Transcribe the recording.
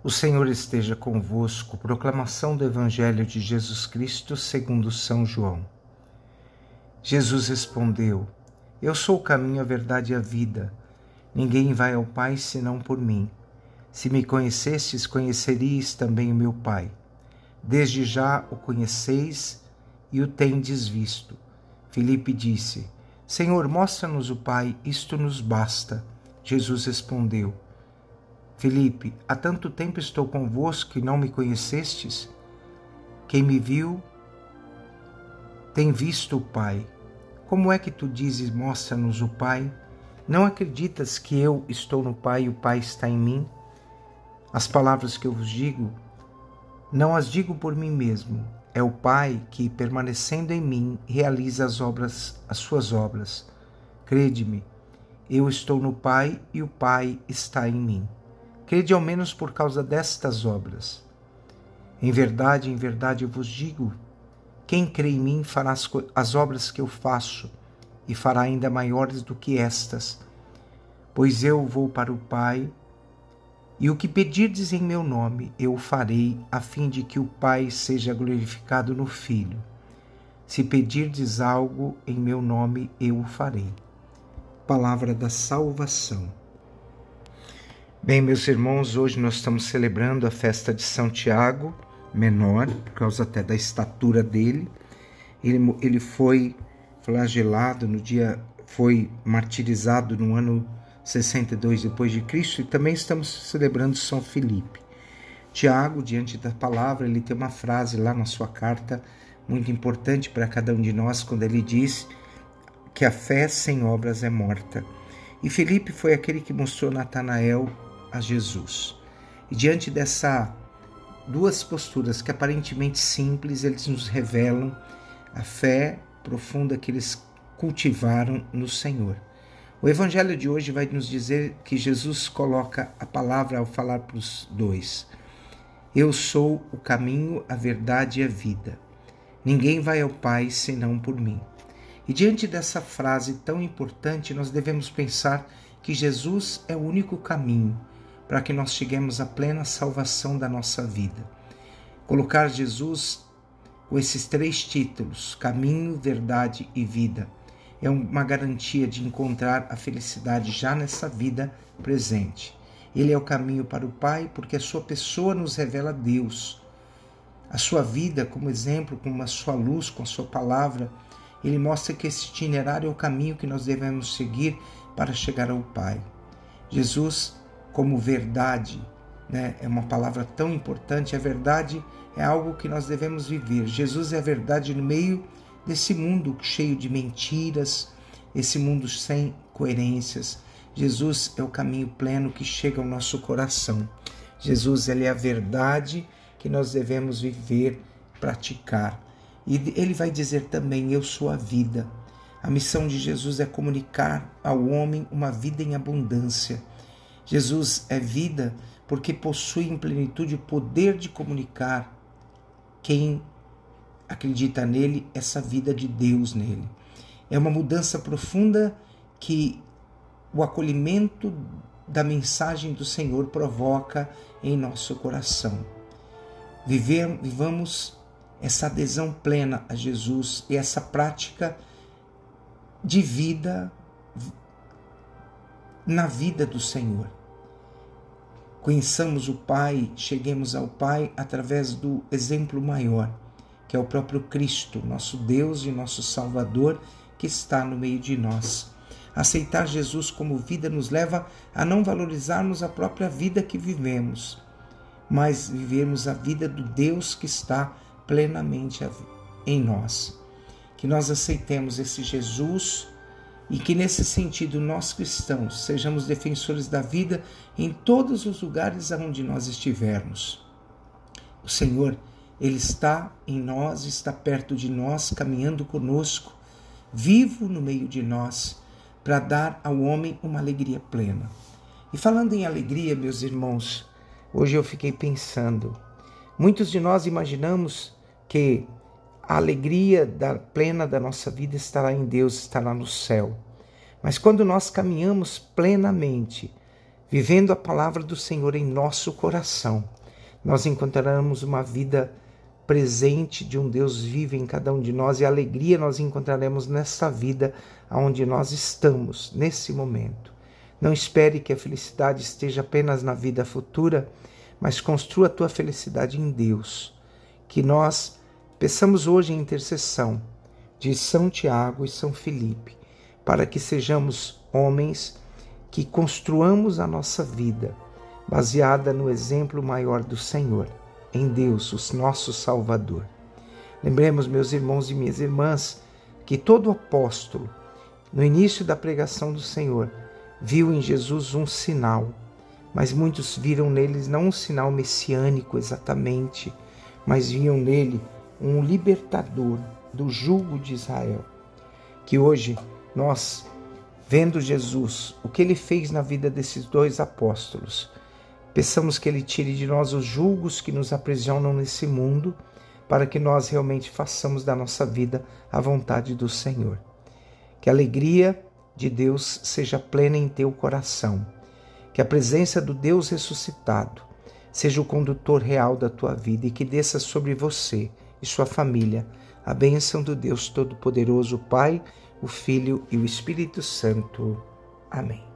O Senhor esteja convosco. Proclamação do Evangelho de Jesus Cristo segundo São João. Jesus respondeu: Eu sou o caminho, a verdade e a vida. Ninguém vai ao Pai senão por mim. Se me conhecestes, conheceríeis também o meu Pai. Desde já o conheceis e o tendes visto. Filipe disse: Senhor, mostra-nos o Pai, isto nos basta. Jesus respondeu: Felipe, há tanto tempo estou convosco e não me conhecestes? Quem me viu tem visto o Pai. Como é que tu dizes, mostra-nos o Pai? Não acreditas que eu estou no Pai e o Pai está em mim? As palavras que eu vos digo, não as digo por mim mesmo. É o Pai que, permanecendo em mim, realiza as obras, as suas obras. Crede-me, eu estou no Pai e o Pai está em mim. Crede ao menos por causa destas obras. Em verdade, em verdade eu vos digo: quem crê em mim fará as, as obras que eu faço, e fará ainda maiores do que estas. Pois eu vou para o Pai, e o que pedirdes em meu nome, eu o farei, a fim de que o Pai seja glorificado no Filho. Se pedirdes algo em meu nome, eu o farei. Palavra da salvação. Bem, meus irmãos, hoje nós estamos celebrando a festa de São Tiago, menor, por causa até da estatura dele. Ele, ele foi flagelado no dia, foi martirizado no ano 62 depois de Cristo e também estamos celebrando São Filipe. Tiago, diante da palavra, ele tem uma frase lá na sua carta muito importante para cada um de nós quando ele diz que a fé sem obras é morta. E Felipe foi aquele que mostrou Natanael a Jesus. E diante dessa duas posturas que aparentemente simples, eles nos revelam a fé profunda que eles cultivaram no Senhor. O evangelho de hoje vai nos dizer que Jesus coloca a palavra ao falar para os dois. Eu sou o caminho, a verdade e a vida. Ninguém vai ao Pai senão por mim. E diante dessa frase tão importante, nós devemos pensar que Jesus é o único caminho, para que nós cheguemos à plena salvação da nossa vida. Colocar Jesus com esses três títulos, caminho, verdade e vida, é uma garantia de encontrar a felicidade já nessa vida presente. Ele é o caminho para o Pai, porque a sua pessoa nos revela Deus. A sua vida, como exemplo, com a sua luz, com a sua palavra, ele mostra que esse itinerário é o caminho que nós devemos seguir para chegar ao Pai. Jesus como verdade, né? É uma palavra tão importante. A verdade é algo que nós devemos viver. Jesus é a verdade no meio desse mundo cheio de mentiras, esse mundo sem coerências. Jesus é o caminho pleno que chega ao nosso coração. Jesus ele é a verdade que nós devemos viver, praticar. E ele vai dizer também: Eu sou a vida. A missão de Jesus é comunicar ao homem uma vida em abundância. Jesus é vida porque possui em plenitude o poder de comunicar quem acredita nele, essa vida de Deus nele. É uma mudança profunda que o acolhimento da mensagem do Senhor provoca em nosso coração. Viver, vivamos essa adesão plena a Jesus e essa prática de vida na vida do Senhor. Conheçamos o Pai, cheguemos ao Pai através do exemplo maior, que é o próprio Cristo, nosso Deus e nosso Salvador, que está no meio de nós. Aceitar Jesus como vida nos leva a não valorizarmos a própria vida que vivemos, mas vivemos a vida do Deus que está plenamente em nós. Que nós aceitemos esse Jesus e que nesse sentido nós cristãos sejamos defensores da vida em todos os lugares aonde nós estivermos. O Senhor, ele está em nós, está perto de nós, caminhando conosco, vivo no meio de nós, para dar ao homem uma alegria plena. E falando em alegria, meus irmãos, hoje eu fiquei pensando, muitos de nós imaginamos que a alegria da plena da nossa vida estará em Deus, estará no céu. Mas quando nós caminhamos plenamente, vivendo a palavra do Senhor em nosso coração, nós encontraremos uma vida presente de um Deus vivo em cada um de nós e alegria nós encontraremos nessa vida onde nós estamos nesse momento. Não espere que a felicidade esteja apenas na vida futura, mas construa a tua felicidade em Deus. Que nós peçamos hoje em intercessão de São Tiago e São Felipe, para que sejamos homens que construamos a nossa vida baseada no exemplo maior do Senhor, em Deus, o nosso Salvador. Lembremos, meus irmãos e minhas irmãs, que todo apóstolo, no início da pregação do Senhor, viu em Jesus um sinal, mas muitos viram neles não um sinal messiânico exatamente, mas viam nele um libertador do jugo de Israel. Que hoje nós, vendo Jesus, o que ele fez na vida desses dois apóstolos, Peçamos que Ele tire de nós os julgos que nos aprisionam nesse mundo, para que nós realmente façamos da nossa vida a vontade do Senhor. Que a alegria de Deus seja plena em teu coração. Que a presença do Deus ressuscitado seja o condutor real da tua vida e que desça sobre você e sua família a bênção do Deus Todo-Poderoso, Pai, o Filho e o Espírito Santo. Amém.